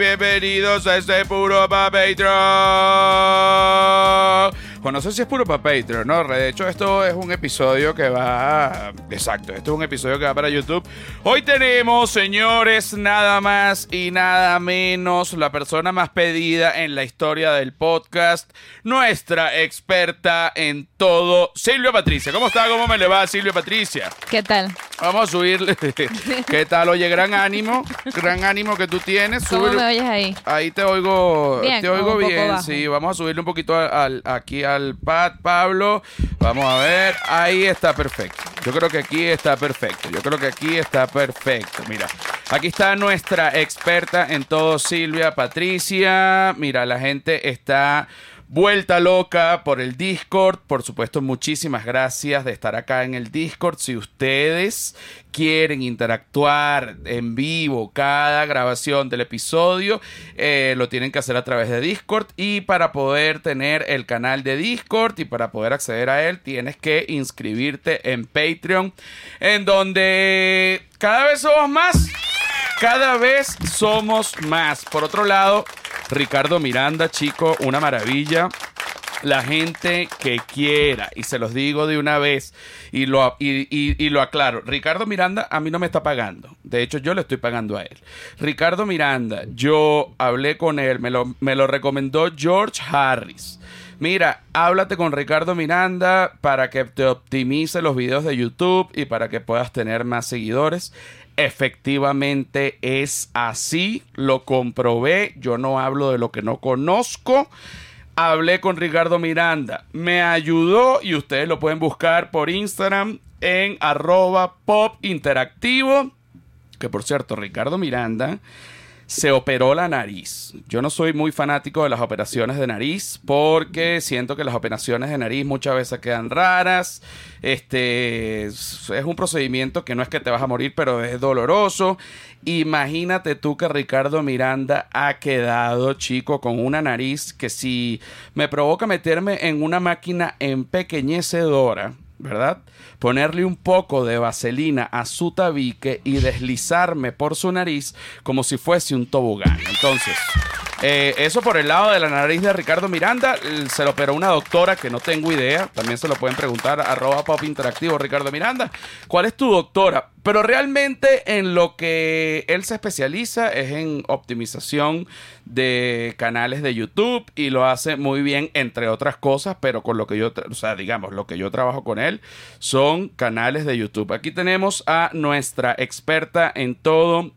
bienvenidos a este puro pa Patreon. Bueno, no sé si es puro para ¿no? De hecho, esto es un episodio que va... Exacto, esto es un episodio que va para YouTube. Hoy tenemos, señores, nada más y nada menos, la persona más pedida en la historia del podcast, nuestra experta en todo, Silvia Patricia. ¿Cómo está? ¿Cómo me le va, Silvia Patricia? ¿Qué tal? Vamos a subirle. ¿Qué tal? Oye, gran ánimo, gran ánimo que tú tienes. ¿Cómo me oyes ahí? Ahí te oigo, Bien, te oigo bien, sí, vamos a subirle un poquito al, al- aquí al pad, Pablo, vamos a ver, ahí está perfecto, yo creo que aquí está perfecto, yo creo que aquí está perfecto, mira, aquí está nuestra experta en todo, Silvia Patricia, mira, la gente está... Vuelta loca por el Discord. Por supuesto, muchísimas gracias de estar acá en el Discord. Si ustedes quieren interactuar en vivo cada grabación del episodio, eh, lo tienen que hacer a través de Discord. Y para poder tener el canal de Discord y para poder acceder a él, tienes que inscribirte en Patreon, en donde cada vez somos más. Cada vez somos más. Por otro lado, Ricardo Miranda, chico, una maravilla. La gente que quiera, y se los digo de una vez, y lo, y, lo aclaro, Ricardo Miranda a mí no me está pagando, de hecho yo le estoy pagando a él. Ricardo Miranda, yo hablé con él, me lo, me lo recomendó George Harris. Mira, háblate con Ricardo Miranda para que te optimice los videos de YouTube y para que puedas tener más seguidores. Efectivamente es así, lo comprobé, yo no hablo de lo que no conozco. Hablé con Ricardo Miranda, me ayudó y ustedes lo pueden buscar por Instagram en arroba pop interactivo. Que por cierto, Ricardo Miranda se operó la nariz. Yo no soy muy fanático de las operaciones de nariz porque siento que las operaciones de nariz muchas veces quedan raras. Este es un procedimiento que no es que te vas a morir, pero es doloroso. Imagínate tú que Ricardo Miranda ha quedado, chico, con una nariz que si me provoca meterme en una máquina empequeñecedora, ¿verdad? Ponerle un poco de vaselina a su tabique y deslizarme por su nariz como si fuese un tobogán. Entonces, eh, eso por el lado de la nariz de Ricardo Miranda, se lo operó una doctora que no tengo idea, también se lo pueden preguntar, arroba pop interactivo Ricardo Miranda, ¿cuál es tu doctora? Pero realmente en lo que él se especializa es en optimización de canales de YouTube y lo hace muy bien entre otras cosas, pero con lo que yo, o sea, digamos, lo que yo trabajo con él son canales de YouTube. Aquí tenemos a nuestra experta en todo,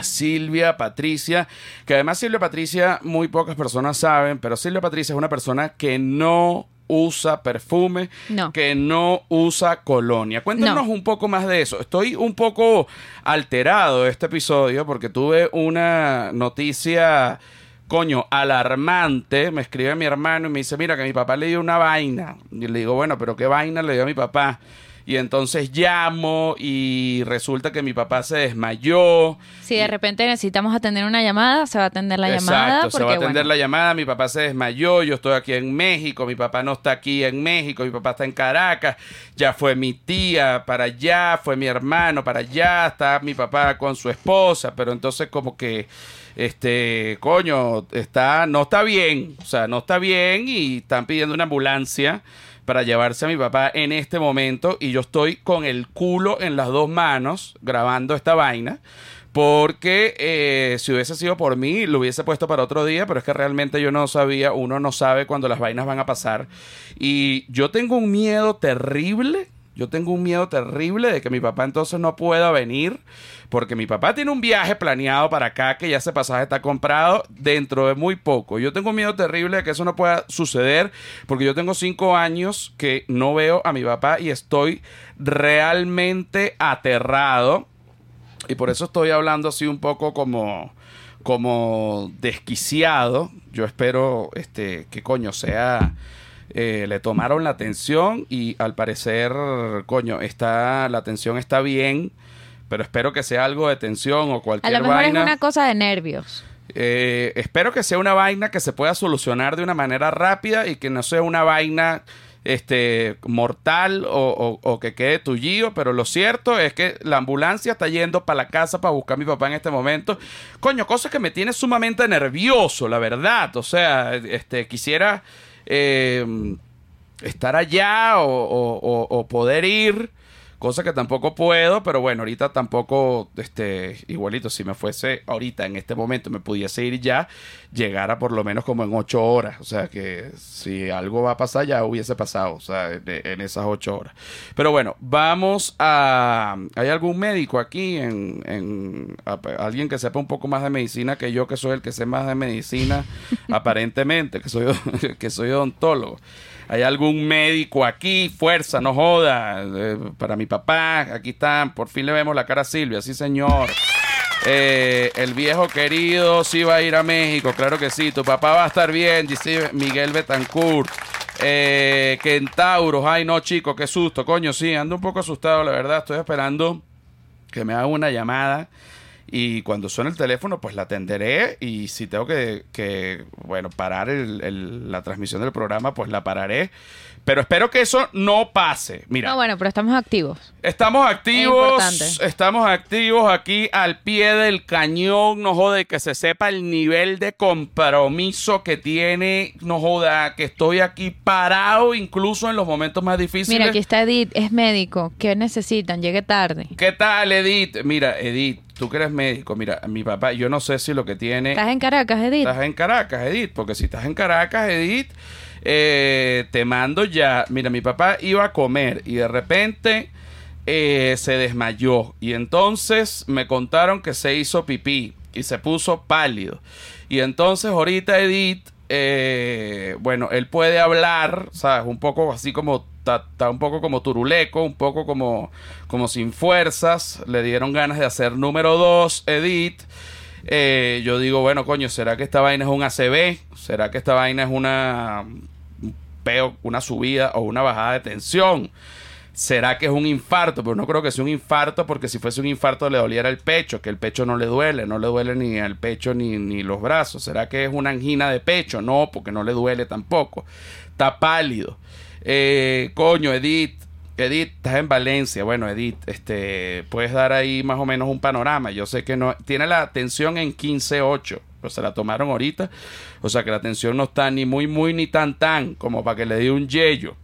Silvia Patricia, que además Silvia Patricia muy pocas personas saben, pero Silvia Patricia es una persona que no usa perfume, No. que no usa colonia. Cuéntanos No. un poco más de eso. Estoy un poco alterado de este episodio porque tuve una noticia, coño, alarmante. Me escribe mi hermano y me dice, mira, que mi papá le dio una vaina. Y le digo, bueno, pero ¿qué vaina le dio a mi papá? Y entonces llamo y resulta que mi papá se desmayó. Si de repente necesitamos atender una llamada, se va a atender la llamada. Exacto, se va a atender bueno, la llamada, mi papá se desmayó, yo estoy aquí en México, mi papá no está aquí en México, mi papá está en Caracas, ya fue mi tía para allá, fue mi hermano para allá, está mi papá con su esposa, pero entonces como que este coño está no está bien, o sea, no está bien y están pidiendo una ambulancia para llevarse a mi papá en este momento y yo estoy con el culo en las dos manos grabando esta vaina porque eh, si hubiese sido por mí lo hubiese puesto para otro día, pero es que realmente yo no sabía, uno no sabe cuándo las vainas van a pasar y yo tengo un miedo terrible. Yo tengo un miedo terrible de que mi papá entonces no pueda venir, porque mi papá tiene un viaje planeado para acá, que ya ese pasaje está comprado dentro de muy poco. Yo tengo un miedo terrible de que eso no pueda suceder, porque yo tengo cinco años que no veo a mi papá y estoy realmente aterrado. Y por eso estoy hablando así un poco como, como desquiciado. Yo espero este, que coño sea eh, le tomaron la atención y al parecer, coño, está, la atención está bien, pero espero que sea algo de tensión o A cualquier lo mejor vaina. es una cosa de nervios. Eh, espero que sea una vaina que se pueda solucionar de una manera rápida y que no sea una vaina este, mortal o, o, o que quede tullido, pero lo cierto es que la ambulancia está yendo para la casa para buscar a mi papá en este momento. Coño, cosa que me tiene sumamente nervioso, la verdad. O sea, este, quisiera eh, estar allá o, o- poder ir. Cosa que tampoco puedo, pero bueno, ahorita tampoco, este, igualito, si me fuese ahorita, en este momento, me pudiese ir ya, llegara por lo menos como en ocho horas. O sea, que si algo va a pasar, ya hubiese pasado, o sea, en, esas ocho horas. Pero bueno, vamos a... ¿Hay algún médico aquí? En, en- a- alguien que sepa un poco más de medicina que yo, que soy el que sé más de medicina, aparentemente, que soy, que soy odontólogo. ¿Hay algún médico aquí? Fuerza, no joda. Eh, para mi papá, aquí están. Por fin le vemos la cara a Silvia, sí señor. Eh, el viejo querido sí va a ir a México, claro que sí. Tu papá va a estar bien, dice Miguel Betancourt. Eh, Kentauros, ay no chico, qué susto, coño, sí, ando un poco asustado, la verdad. Estoy esperando que me hagan una llamada y cuando suene el teléfono pues la atenderé y si tengo que, que, bueno, parar el- el- la transmisión del programa pues la pararé. Pero espero que eso no pase. Mira, No, bueno, pero estamos activos. Estamos activos, estamos activos aquí al pie del cañón, no jode que se sepa el nivel de compromiso que tiene, no joda que estoy aquí parado incluso en los momentos más difíciles. Mira, aquí está Edith, es médico. ¿Qué necesitan? Llegue tarde. ¿Qué tal, Edith? Mira, Edith, tú que eres médico, mira, mi papá, yo no sé si lo que tiene... ¿Estás en Caracas, Edith? Estás en Caracas, Edith, porque si estás en Caracas, Edith, eh, te mando ya. Mira, mi papá iba a comer y de repente eh, se desmayó. Y entonces me contaron que se hizo pipí y se puso pálido. Y entonces ahorita Edith, eh, bueno, él puede hablar, ¿sabes? Un poco así como, está un poco como turuleco, un poco como, como sin fuerzas. Le dieron ganas de hacer número dos, Edith. Eh, yo digo, bueno, coño, ¿será que esta vaina es un ACV? ¿Será que esta vaina es una un peo, una subida o una bajada de tensión? ¿Será que es un infarto? Pero no creo que sea un infarto porque si fuese un infarto le doliera el pecho, que el pecho no le duele, no le duele ni el pecho ni, ni los brazos. ¿Será que es una angina de pecho? No, porque no le duele tampoco. Está pálido. Eh, coño, Edith, Edith, estás en Valencia. Bueno, Edith, este, puedes dar ahí más o menos un panorama. Yo sé que no tiene la tensión en 15.8, pero se la tomaron ahorita. O sea que la tensión no está ni muy, muy, ni tan, tan, como para que le dé un yello.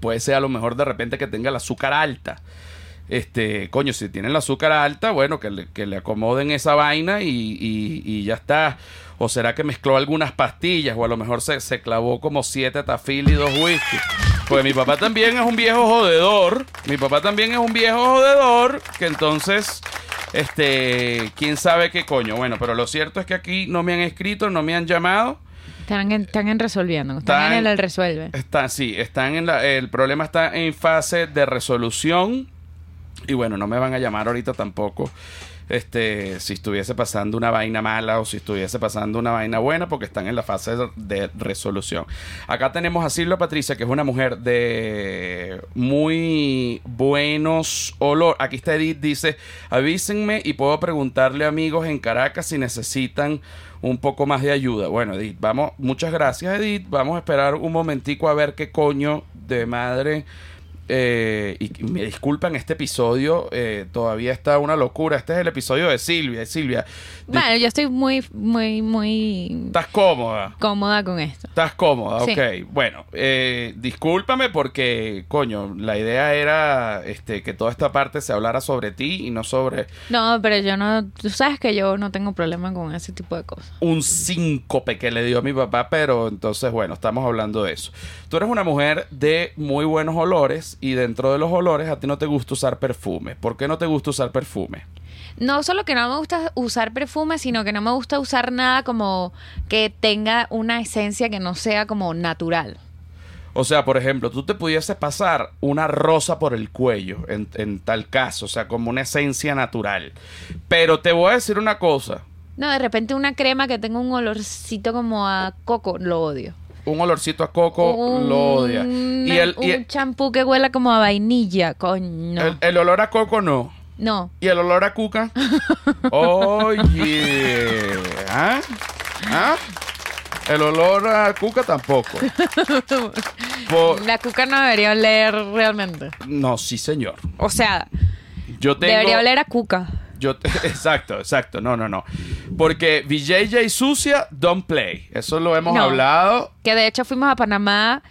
Puede ser a lo mejor de repente que tenga el azúcar alta. Este, coño, si tiene el azúcar alta, bueno, que le, acomoden esa vaina y ya está. O será que mezcló algunas pastillas, o a lo mejor se, se clavó como siete tafil y dos whisky. Pues mi papá también es un viejo jodedor. Mi papá también es un viejo jodedor. Que entonces, este, quién sabe qué coño. Bueno, pero lo cierto es que aquí no me han escrito, no me han llamado. Están en, están en resolviendo. Están, Están- en el resuelve. Está, sí, están en la, el problema está en fase de resolución. Y bueno, no me van a llamar ahorita tampoco. Este, si estuviese pasando una vaina mala o si estuviese pasando una vaina buena, porque están en la fase de, resolución. Acá tenemos a Silvia Patricia, que es una mujer de muy buenos olor. Aquí está Edith, dice, avísenme y puedo preguntarle a amigos en Caracas si necesitan un poco más de ayuda. Bueno, Edith, vamos, muchas gracias, Edith. Vamos a esperar un momentico a ver qué coño de madre. Eh, y me disculpan, este episodio eh, todavía está una locura. Este es el episodio de Silvia. Silvia, di- Bueno, yo estoy muy, muy, muy ¿estás cómoda? cómoda con esto. ¿Estás cómoda? Sí. Ok. Bueno, eh, discúlpame porque, coño, la idea era este, que toda esta parte se hablara sobre ti y no sobre No, pero yo no... Tú sabes que yo no tengo problema con ese tipo de cosas. un síncope que le dio a mi papá, pero entonces, bueno, estamos hablando de eso. Tú eres una mujer de muy buenos olores y dentro de los olores a ti no te gusta usar perfume. ¿Por qué no te gusta usar perfume? No solo que no me gusta usar perfume, sino que no me gusta usar nada como que tenga una esencia que no sea como natural. O sea, por ejemplo, tú te pudiese pasar una rosa por el cuello, en, en tal caso, o sea, como una esencia natural. Pero te voy a decir una cosa, No, de repente una crema que tenga un olorcito como a coco, lo odio. Un olorcito a coco lo odia. Un- Y el, y un champú que huela como a vainilla, coño. el- el olor a coco no. No. ¿Y el olor a cuca? Oye. ¿Ah? ¿Ah? El olor a cuca tampoco. Por- La cuca no debería oler realmente. No, sí, señor. O sea, Yo tengo... debería oler a cuca. Yo te- exacto, exacto. No, no, no. Porque VJJ sucia, don't play. Eso lo hemos No. hablado. Que de hecho fuimos a Panamá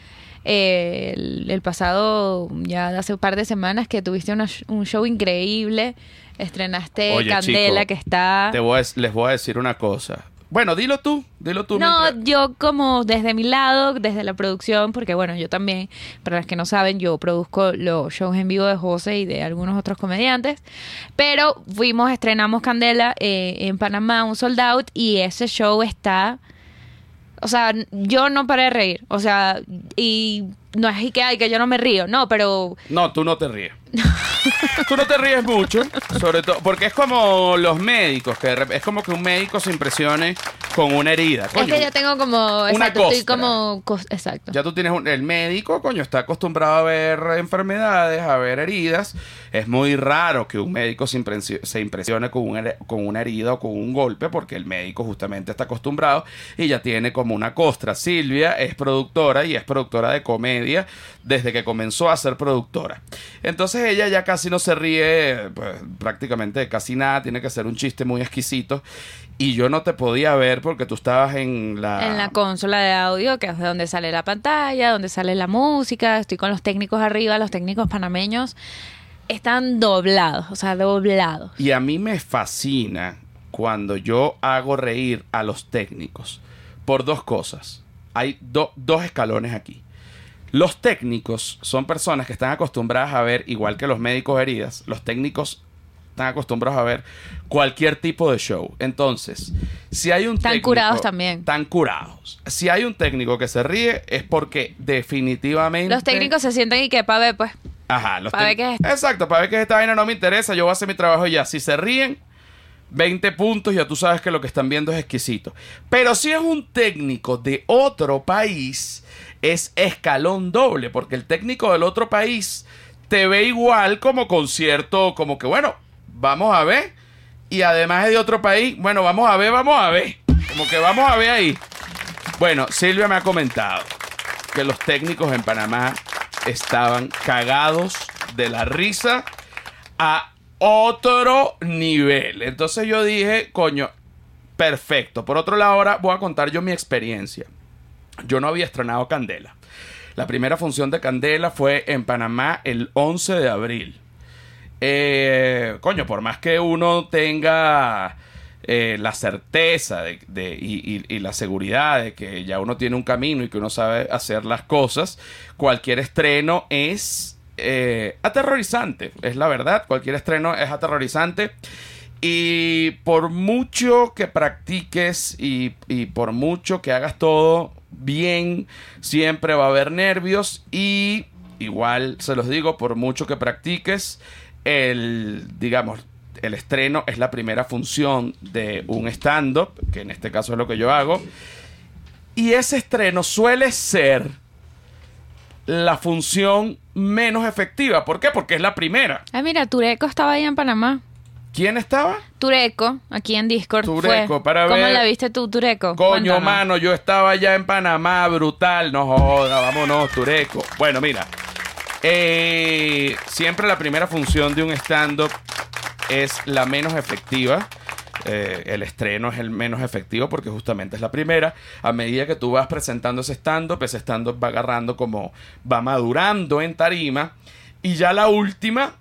eh, el, el pasado, ya hace un par de semanas, que tuviste una un show increíble. Estrenaste Oye, Candela, chico, que está... Te voy a- les voy a decir una cosa. Bueno, dilo tú, dilo tú. No, mientras- yo como desde mi lado, desde la producción, porque bueno, yo también, para los que no saben, yo produzco los shows en vivo de José y de algunos otros comediantes, pero fuimos, estrenamos Candela eh, en Panamá, un sold out, y ese show está... O sea, yo no paré de reír. O sea, y no es que, ay, que yo no me río, no, pero No, tú no te ríes. Tú no te ríes mucho, sobre todo, porque es como los médicos, que de rep- es como que un médico se impresione con una herida. es Coño, que yo tengo como... Una Exacto, estoy costra. como... cos- Exacto. Ya tú tienes un- el médico, coño, está acostumbrado a ver enfermedades, a ver heridas. Es muy raro que un médico se, impresio- se impresione con, un con una herida o con un golpe, porque el médico justamente está acostumbrado y ya tiene como una costra. Silvia es productora y es productora de comedia desde que comenzó a ser productora. Entonces ella ya casi no se ríe pues, prácticamente casi nada, tiene que hacer un chiste muy exquisito. Y yo no te podía ver porque tú estabas en la... En la consola de audio, que es de donde sale la pantalla, donde sale la música. Estoy con los técnicos arriba, los técnicos panameños están doblados, o sea, doblados. Y a mí me fascina cuando yo hago reír a los técnicos por dos cosas. Hay do- dos escalones aquí. Los técnicos son personas que están acostumbradas a ver, igual que los médicos heridas, los técnicos están acostumbrados a ver cualquier tipo de show. Entonces, si hay un Están técnico... curados también. Están curados. Si hay un técnico que se ríe es porque definitivamente... Los técnicos se sienten y que pa' ver, pues. Ajá, los Pa' ver tec- qué es. Exacto, para ver que esta vaina no me interesa, yo voy a hacer mi trabajo y ya. Si se ríen, 20 puntos, ya tú sabes que lo que están viendo es exquisito. Pero si es un técnico de otro país, es escalón doble, porque el técnico del otro país te ve igual como concierto, como que bueno, vamos a ver. Y además es de otro país, bueno, vamos a ver, vamos a ver. Como que vamos a ver ahí. Bueno, Silvia me ha comentado que los técnicos en Panamá estaban cagados de la risa a otro nivel. Entonces yo dije, coño, perfecto. Por otro lado, ahora voy a contar yo mi experiencia. Yo no había estrenado Candela. La primera función de Candela fue en Panamá el 11 de abril. Eh, coño, por más que uno tenga eh, la certeza y, la seguridad de que ya uno tiene un camino y que uno sabe hacer las cosas, cualquier estreno es eh, aterrorizante. Es la verdad, cualquier estreno es aterrorizante. Y por mucho que practiques y por mucho que hagas todo bien, siempre va a haber nervios y igual se los digo, por mucho que practiques, el, digamos, el estreno es la primera función de un stand-up, que en este caso es lo que yo hago, y ese estreno suele ser la función menos efectiva. ¿Por qué? Porque es la primera. Ah, mira, Tureco estaba ahí en Panamá. ¿Quién estaba? Tureco, aquí en Discord. Tureco, fue. para ¿Cómo ver- la viste tú, Tureco? Coño, Cuéntanos. mano, yo estaba ya en Panamá, brutal, no joda, vámonos, Tureco. Bueno, mira, eh, siempre la primera función de un stand-up es la menos efectiva. Eh, el estreno es el menos efectivo porque justamente es la primera. A medida que tú vas presentando ese stand-up, ese stand-up va agarrando como va madurando en tarima. Y ya la última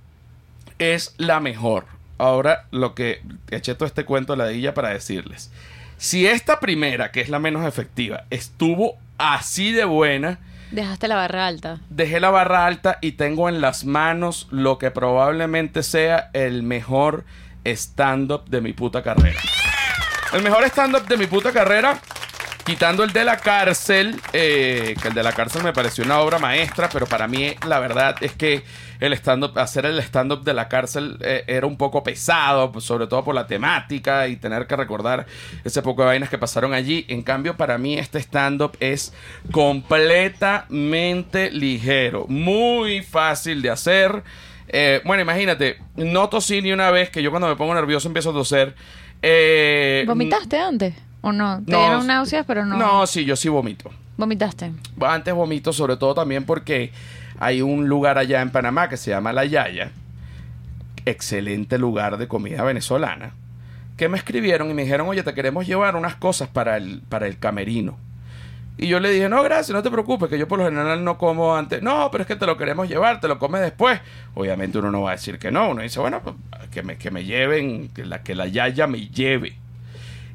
es la mejor. Ahora lo que eché todo este cuento a la ladilla para decirles. Si esta primera, que es la menos efectiva, estuvo así de buena, Dejaste la barra alta. dejé la barra alta y tengo en las manos lo que probablemente sea el mejor stand-up de mi puta carrera. El mejor stand-up de mi puta carrera, quitando el de la cárcel, eh, que el de la cárcel me pareció una obra maestra, pero para mí la verdad es que el stand-up, hacer el stand-up de la cárcel eh, era un poco pesado, sobre todo por la temática y tener que recordar ese poco de vainas que pasaron allí. En cambio, para mí este stand-up es completamente ligero, muy fácil de hacer. Eh, bueno, imagínate, no tosí ni una vez, que yo cuando me pongo nervioso empiezo a toser. Eh, ¿Vomitaste antes? ¿O no? Te no, dieron náuseas, pero no. No, sí, yo sí vomito. ¿Vomitaste? Antes vomito, sobre todo también porque hay un lugar allá en Panamá que se llama La Yaya. Excelente lugar de comida venezolana. Que me escribieron y me dijeron, oye, te queremos llevar unas cosas para el, para el camerino. Y yo le dije, no, gracias, no te preocupes, que yo por lo general no como antes. No, pero es que te lo queremos llevar, te lo comes después. Obviamente uno no va a decir que no. Uno dice, bueno, pues, que, me, que me lleven, que la, que la Yaya me lleve.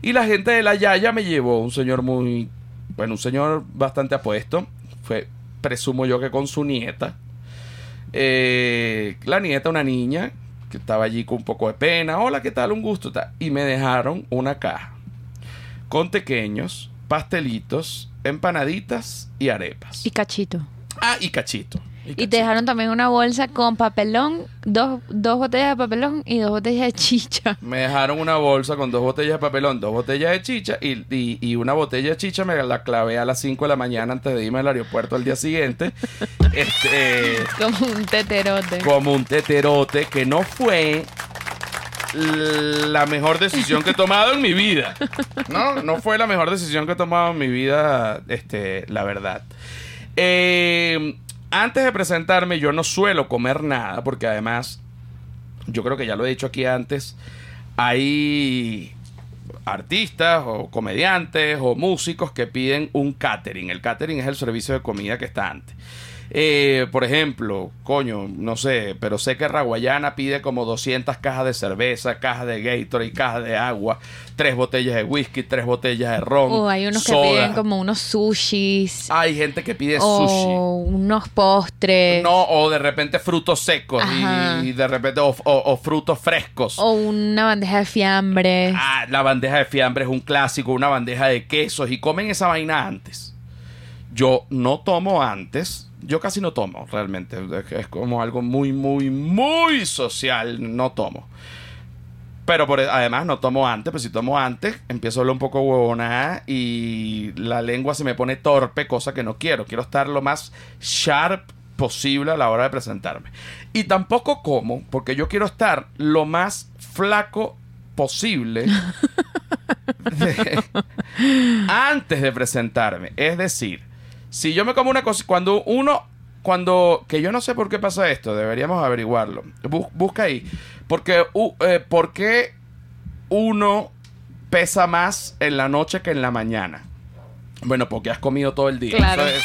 Y la gente de la Yaya me llevó, un señor muy, bueno, un señor bastante apuesto. Fue, presumo yo que con su nieta. Eh, la nieta, una niña, que estaba allí con un poco de pena. Hola, ¿qué tal? Un gusto. Y me dejaron una caja con pequeños, pastelitos, empanaditas y arepas. Y cachito. ah, y cachito. Y te dejaron también una bolsa con papelón, dos, dos botellas de papelón y dos botellas de chicha. Me dejaron una bolsa con dos botellas de papelón, dos botellas de chicha y, y- y una botella de chicha me la clavé a las 5 de la mañana antes de irme al aeropuerto al día siguiente. este, Como un teterote. como un teterote que no fue la mejor decisión que he tomado en mi vida. No, no fue la mejor decisión que he tomado en mi vida, este, la verdad. Eh, antes de presentarme, yo no suelo comer nada, porque además, yo creo que ya lo he dicho aquí antes, hay artistas o comediantes o músicos que piden un catering. El catering es el servicio de comida que está antes. Eh, por ejemplo, coño, no sé, pero sé que Raguayana pide como 200 cajas de cerveza, cajas de Gatorade, cajas de agua, tres botellas de whisky, tres botellas de ron. O hay unos que piden como unos sushis. Hay gente que pide o sushi. unos postres. No, o de repente frutos secos y, y de repente o, o- o frutos frescos. O una bandeja de fiambre. Ah, la bandeja de fiambre es un clásico, una bandeja de quesos y comen esa vaina antes. Yo no tomo antes, yo casi no tomo realmente, es- como algo muy, muy, muy social, no tomo. Pero por, además no tomo antes, pues si tomo antes, empiezo a hablar un poco huevonada y la lengua se me pone torpe, cosa que no quiero. Quiero estar lo más sharp posible a la hora de presentarme. Y tampoco como, porque yo quiero estar lo más flaco posible de- antes de presentarme. Es decir, si yo me como una cosa, cuando uno, cuando, que yo no sé por qué pasa esto, deberíamos averiguarlo. Bu- busca ahí. Porque, u- eh, ¿por qué uno pesa más en la noche que en la mañana? Bueno, porque has comido todo el día. Claro. Eso es,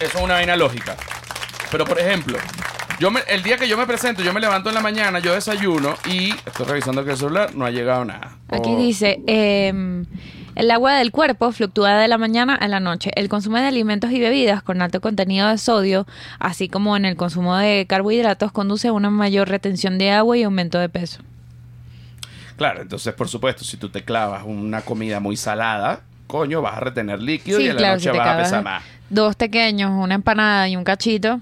eso es una vaina lógica. Pero, por ejemplo, yo me- el día que yo me presento, yo me levanto en la mañana, yo desayuno y estoy revisando que el celular no ha llegado nada. Aquí O- dice, em, el agua del cuerpo fluctúa de la mañana a la noche. El consumo de alimentos y bebidas con alto contenido de sodio, así como en el consumo de carbohidratos, conduce a una mayor retención de agua y aumento de peso. Claro, entonces, por supuesto, si tú te clavas una comida muy salada, coño, vas a retener líquido y en la claro, noche si vas a pesar más. dos pequeños, una empanada y un cachito.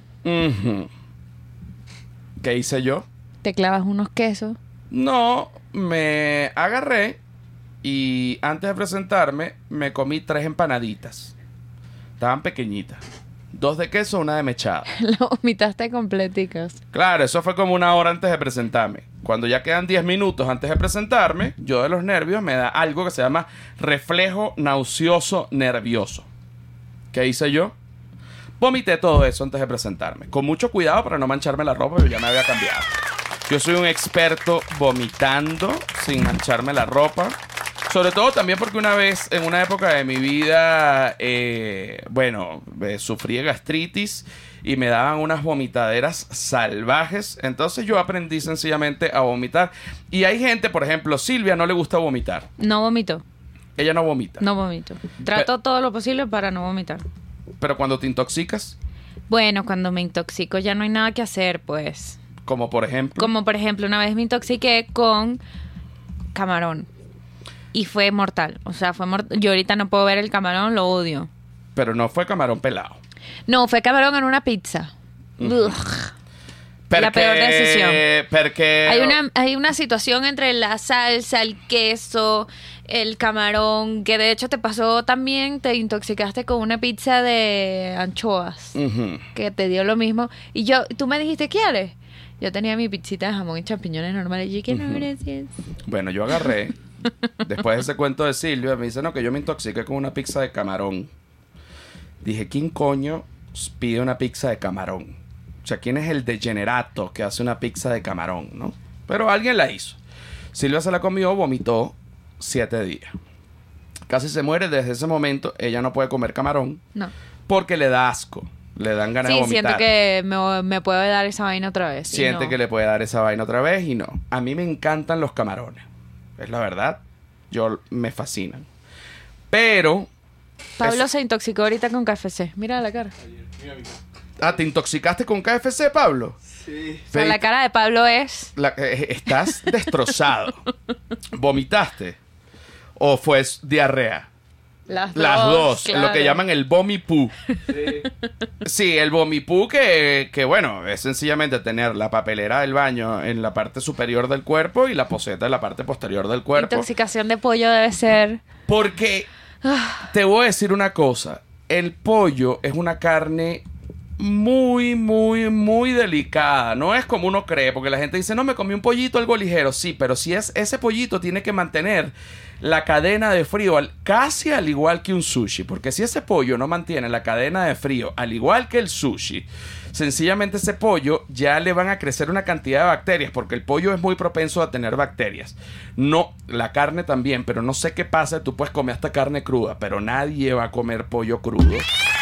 ¿Qué hice yo? te clavas unos quesos. No, me agarré y antes de presentarme me comí tres empanaditas. Estaban pequeñitas. Dos de queso, una de mechada. Lo vomitaste completicas. Claro, eso fue como una hora antes de presentarme. Cuando ya quedan 10 minutos antes de presentarme, yo de los nervios me da algo que se llama reflejo nauseoso nervioso. ¿Qué hice yo? Vomité todo eso antes de presentarme. Con mucho cuidado para no mancharme la ropa, pero ya me había cambiado. Yo soy un experto vomitando sin mancharme la ropa. Sobre todo también porque una vez, en una época de mi vida, eh, bueno, eh, sufrí de gastritis y me daban unas vomitaderas salvajes. Entonces yo aprendí sencillamente a vomitar. Y hay gente, por ejemplo, Silvia no le gusta vomitar. No vomito, Ella no vomita. no vomito. Trato todo lo posible para no vomitar. Pero cuando te intoxicas, Bueno, cuando me intoxico ya no hay nada que hacer, pues. como por ejemplo... Como por ejemplo, una vez me intoxiqué con camarón. Y fue mortal. O sea, fue mortal. Yo ahorita no puedo ver el camarón, lo odio. Pero no fue camarón pelado. No, fue camarón en una pizza. La peor decisión. Porque... Hay una, hay una situación entre la salsa, el queso, el camarón, que de hecho te pasó también, te intoxicaste con una pizza de anchoas, que te dio lo mismo. Y yo, tú me dijiste, ¿quieres? Yo tenía mi pizzita de jamón y champiñones normales. Y yo, ¿qué no, gracias. Bueno, yo agarré. Después de ese cuento de Silvia, me dice, no, que yo me intoxiqué con una pizza de camarón. dije, ¿quién coño pide una pizza de camarón? O sea, ¿quién es el degenerato que hace una pizza de camarón, no? Pero alguien la hizo. Silvia se la comió, vomitó siete días. Casi se muere desde ese momento. Ella no puede comer camarón No. porque le da asco. Le dan ganas de vomitar. siento que me, me puede dar esa vaina otra vez. Siente no. que le puede dar esa vaina otra vez y no. A mí me encantan los camarones. Es la verdad. Yo me fascinan. Pero. Pablo se intoxicó ahorita con KFC. Mira la cara. Ah, ¿te intoxicaste con KFC, Pablo? Sí. O sea, la cara de Pablo es... La- eh, estás destrozado. ¿Vomitaste? ¿O fue diarrea? Las, Las dos, lo que llaman el vomipú. Sí. Sí, el vomipú que, que, bueno, es sencillamente tener la papelera del baño en la parte superior del cuerpo y la poseta en la parte posterior del cuerpo. Intoxicación de pollo debe ser... Porque te voy a decir una cosa. El pollo es una carne muy, muy, muy delicada. No es como uno cree, porque la gente dice, no, me comí un pollito algo ligero. Sí, pero si es ese pollito tiene que mantener la cadena de frío casi al igual que un sushi. Porque si ese pollo no mantiene la cadena de frío al igual que el sushi, sencillamente ese pollo ya le van a crecer una cantidad de bacterias, porque el pollo es muy propenso a tener bacterias. No, la carne también, pero no sé qué pasa, tú puedes comer hasta carne cruda, pero nadie va a comer pollo crudo,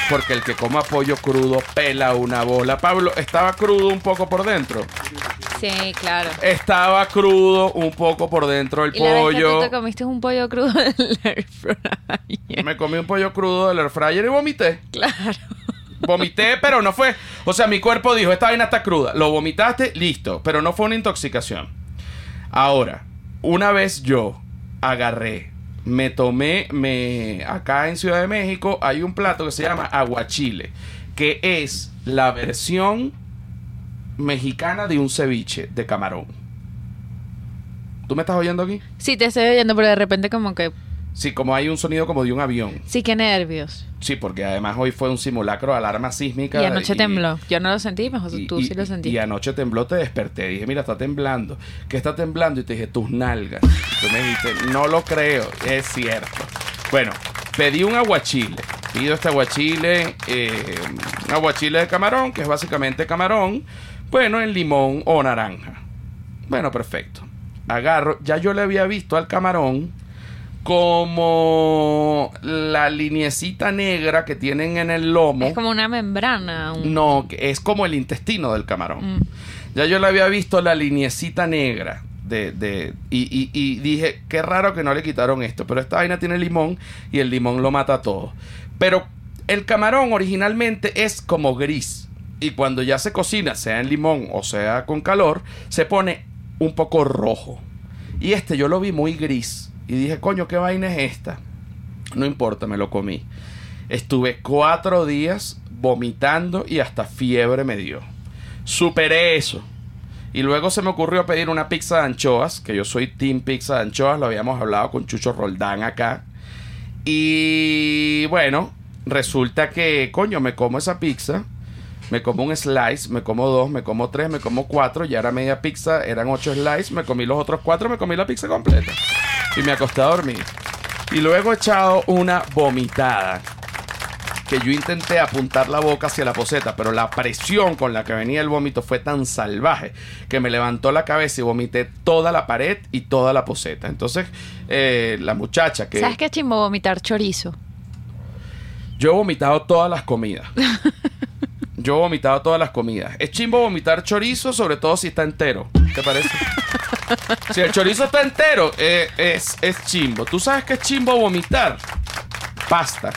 porque el que coma pollo crudo pela una bola. Pablo, estaba crudo un poco por dentro. Sí, claro. Estaba crudo un poco por dentro el Y la vez que pollo. tú te comiste un pollo crudo del air fryer. Me comí un pollo crudo del air fryer y vomité. Claro. Vomité, pero no fue. O sea, mi cuerpo dijo: Esta vaina está cruda. Lo vomitaste, listo. Pero no fue una intoxicación. Ahora, una vez yo agarré, me tomé, me. Acá en Ciudad de México hay un plato que se llama aguachile, que es la versión mexicana de un ceviche de camarón. ¿Tú me estás oyendo aquí? Sí, te estoy oyendo, pero de repente como que... Sí, como hay un sonido como de un avión. Sí, qué nervios. Sí, porque además hoy fue un simulacro de alarma sísmica. Y anoche tembló. Yo no lo sentí, mejor y- tú y- sí lo sentiste. Y anoche tembló, te desperté. Dije, mira, está temblando. ¿Qué está temblando? Y te dije, tus nalgas. Tú me dijiste, no lo creo. Es cierto. Bueno, pedí un aguachile. Pido este aguachile, eh, un aguachile de camarón, que es básicamente camarón, bueno, en limón o naranja. Bueno, perfecto. Agarro, ya yo le había visto al camarón como la liniecita negra que tienen en el lomo. Es como una membrana. un- No, es como el intestino del camarón. Mm. Ya yo le había visto la liniecita negra. De, de, y, y- y dije, qué raro que no le quitaron esto. Pero esta vaina tiene limón y el limón lo mata todo. Pero el camarón originalmente es como gris. Y cuando ya se cocina, sea en limón o sea con calor, se pone un poco rojo. Y este yo lo vi muy gris. Y dije, coño, ¿qué vaina es esta? No importa, me lo comí. Estuve cuatro días vomitando y hasta fiebre me dio. Superé eso. Y luego se me ocurrió pedir una pizza de anchoas, que yo soy Team Pizza de anchoas, lo habíamos hablado con Chucho Roldán acá. Y bueno, resulta que, coño, me como esa pizza, me como un slice, me como dos, me como tres, me como cuatro, ya era media pizza, eran ocho slices, me comí los otros cuatro, me comí la pizza completa. Y me acosté a dormir. Y luego he echado una vomitada que yo intenté apuntar la boca hacia la poseta, pero la presión con la que venía el vómito fue tan salvaje que me levantó la cabeza y vomité toda la pared y toda la poseta. Entonces, eh, la muchacha que... ¿Sabes qué chimbo vomitar chorizo? Yo he vomitado todas las comidas. Yo he vomitado todas las comidas. Es chimbo vomitar chorizo, sobre todo si está entero. ¿Te parece? si el chorizo está entero, eh, es, es chimbo. ¿Tú sabes qué es chimbo vomitar? Pasta.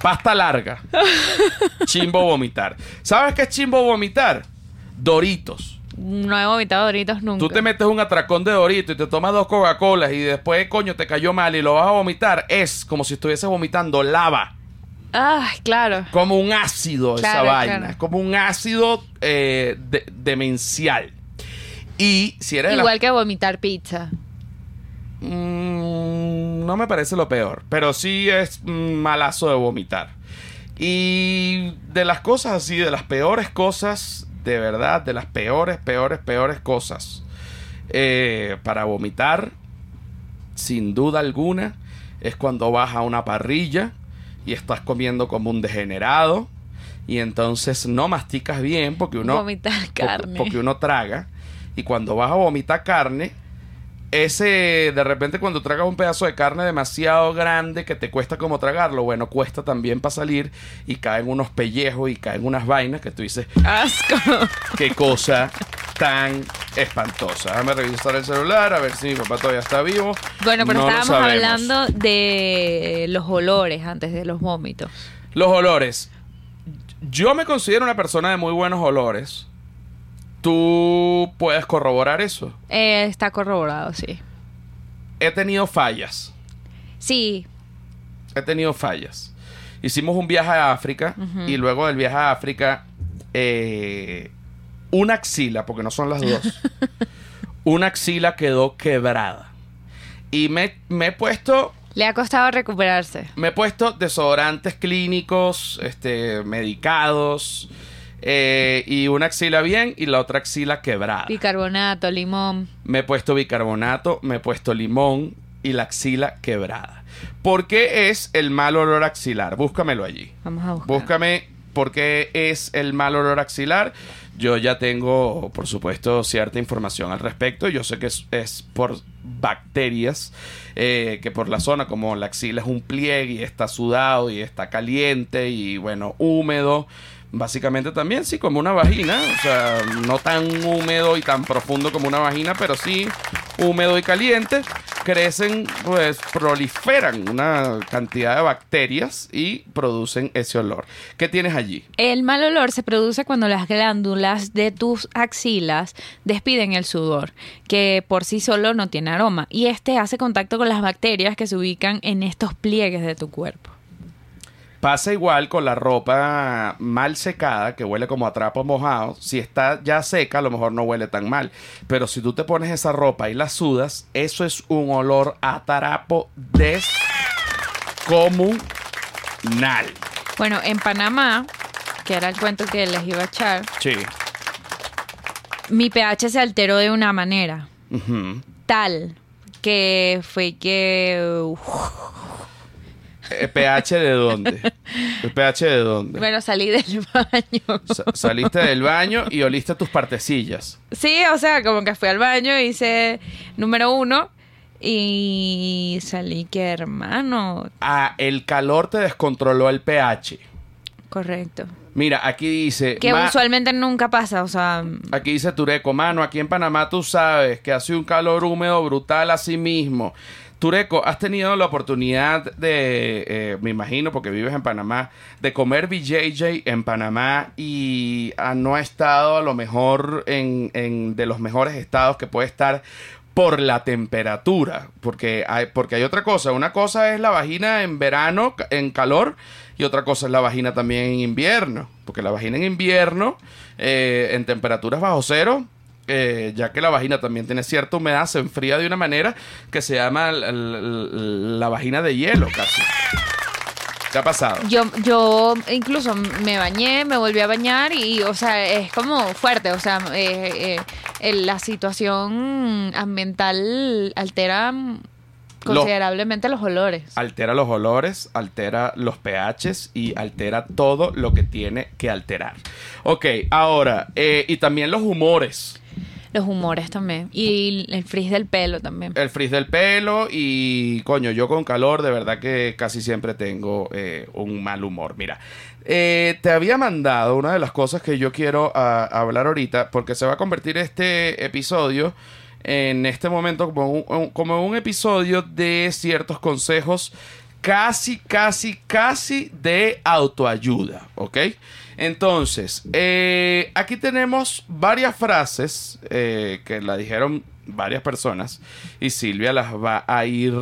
Pasta larga. Chimbo vomitar. ¿Sabes qué es chimbo vomitar? Doritos. No he vomitado Doritos nunca. Tú te metes un atracón de Dorito y te tomas dos Coca-Colas y después, coño, te cayó mal y lo vas a vomitar. Es como si estuvieses vomitando lava. Ay, claro. Como un ácido esa vaina. claro. Es como un ácido eh, de- demencial. Y si eres la- Igual que vomitar pizza. Mm, no me parece lo peor, pero sí es malazo de vomitar. Y de las cosas así, de las peores cosas, de verdad, de las peores, peores, peores cosas eh, para vomitar, sin duda alguna, es cuando vas a una parrilla y estás comiendo como un degenerado y entonces no masticas bien porque uno Vomitar carne. porque uno traga y cuando vas a vomitar carne ese de repente cuando tragas un pedazo de carne demasiado grande que te cuesta como tragarlo, bueno, cuesta también para salir y caen unos pellejos y caen unas vainas que tú dices, Asco. qué cosa tan espantosa. Déjame revisar el celular a ver si mi papá todavía está vivo. Bueno, pero No estábamos hablando de los olores antes de los vómitos. Los olores. Yo me considero una persona de muy buenos olores. ¿Tú puedes corroborar eso? Eh, está corroborado, sí. He tenido fallas. Sí, He tenido fallas. Hicimos un viaje a África y luego del viaje a África, eh, una axila, porque no son las dos, una axila quedó quebrada. Y me, me he puesto le ha costado recuperarse. Me he puesto desodorantes clínicos, este, medicados, eh, y una axila bien y la otra axila quebrada. Bicarbonato, limón. Me he puesto bicarbonato, me he puesto limón y la axila quebrada. ¿Por qué es el mal olor axilar? Búscamelo allí. Vamos a buscar. Búscame por qué es el mal olor axilar. Yo ya tengo, por supuesto, cierta información al respecto. Yo sé que es, es por bacterias, eh, que por la zona, como la axila es un pliegue y está sudado y está caliente y bueno, húmedo. Básicamente también, sí, como una vagina. O sea, no tan húmedo y tan profundo como una vagina, pero sí húmedo y caliente. Crecen, pues proliferan una cantidad de bacterias y producen ese olor. ¿Qué tienes allí? El mal olor se produce cuando las glándulas de tus axilas despiden el sudor, que por sí solo no tiene aroma, y este hace contacto con las bacterias que se ubican en estos pliegues de tu cuerpo. Pasa igual con la ropa mal secada, que huele como a trapo mojado. Si está ya seca, a lo mejor no huele tan mal. Pero si tú te pones esa ropa y la sudas, eso es un olor a tarapo descomunal. Bueno, en Panamá, que era el cuento que les iba a echar, Sí. mi pH se alteró de una manera tal que fue que... uf, ¿El pH de dónde? ¿El pH de dónde? bueno, salí del baño. Sa- saliste del baño y oliste tus partecillas. Sí, o sea, como que fui al baño, hice número uno y salí que hermano. Ah, el calor te descontroló el pH. Correcto. Mira, aquí dice... Que usualmente nunca pasa, o sea, Aquí dice Tureco, mano, aquí en Panamá tú sabes que hace un calor húmedo brutal así mismo. Tureco, ¿has tenido la oportunidad de, eh, me imagino, porque vives en Panamá, de comer BJJ en Panamá y ah, no ha estado a lo mejor en, de los mejores estados que puede estar por la temperatura? Porque hay, porque hay otra cosa. Una cosa es la vagina en verano, en calor, y otra cosa es la vagina también en invierno. Porque la vagina en invierno, eh, en temperaturas bajo cero, eh, ya que la vagina también tiene cierta humedad, se enfría de una manera que se llama la, la- la vagina de hielo casi. ¿Qué ha pasado? yo, yo incluso me bañé, me volví a bañar y, o sea, es como fuerte, o sea, eh, eh, la situación ambiental altera considerablemente los olores. Altera los olores, altera los pHs y altera todo lo que tiene que alterar. Ok, ahora, eh, y también los humores. Los humores también. Y el frizz del pelo también. El frizz del pelo y, coño, yo con calor de verdad que casi siempre tengo eh, un mal humor. Mira, eh, te había mandado una de las cosas que yo quiero ah, hablar ahorita porque se va a convertir este episodio en este momento como un- como un episodio de ciertos consejos casi, casi, casi de autoayuda, ¿ok? Entonces, eh, aquí tenemos varias frases eh, que la dijeron varias personas y Silvia las va a ir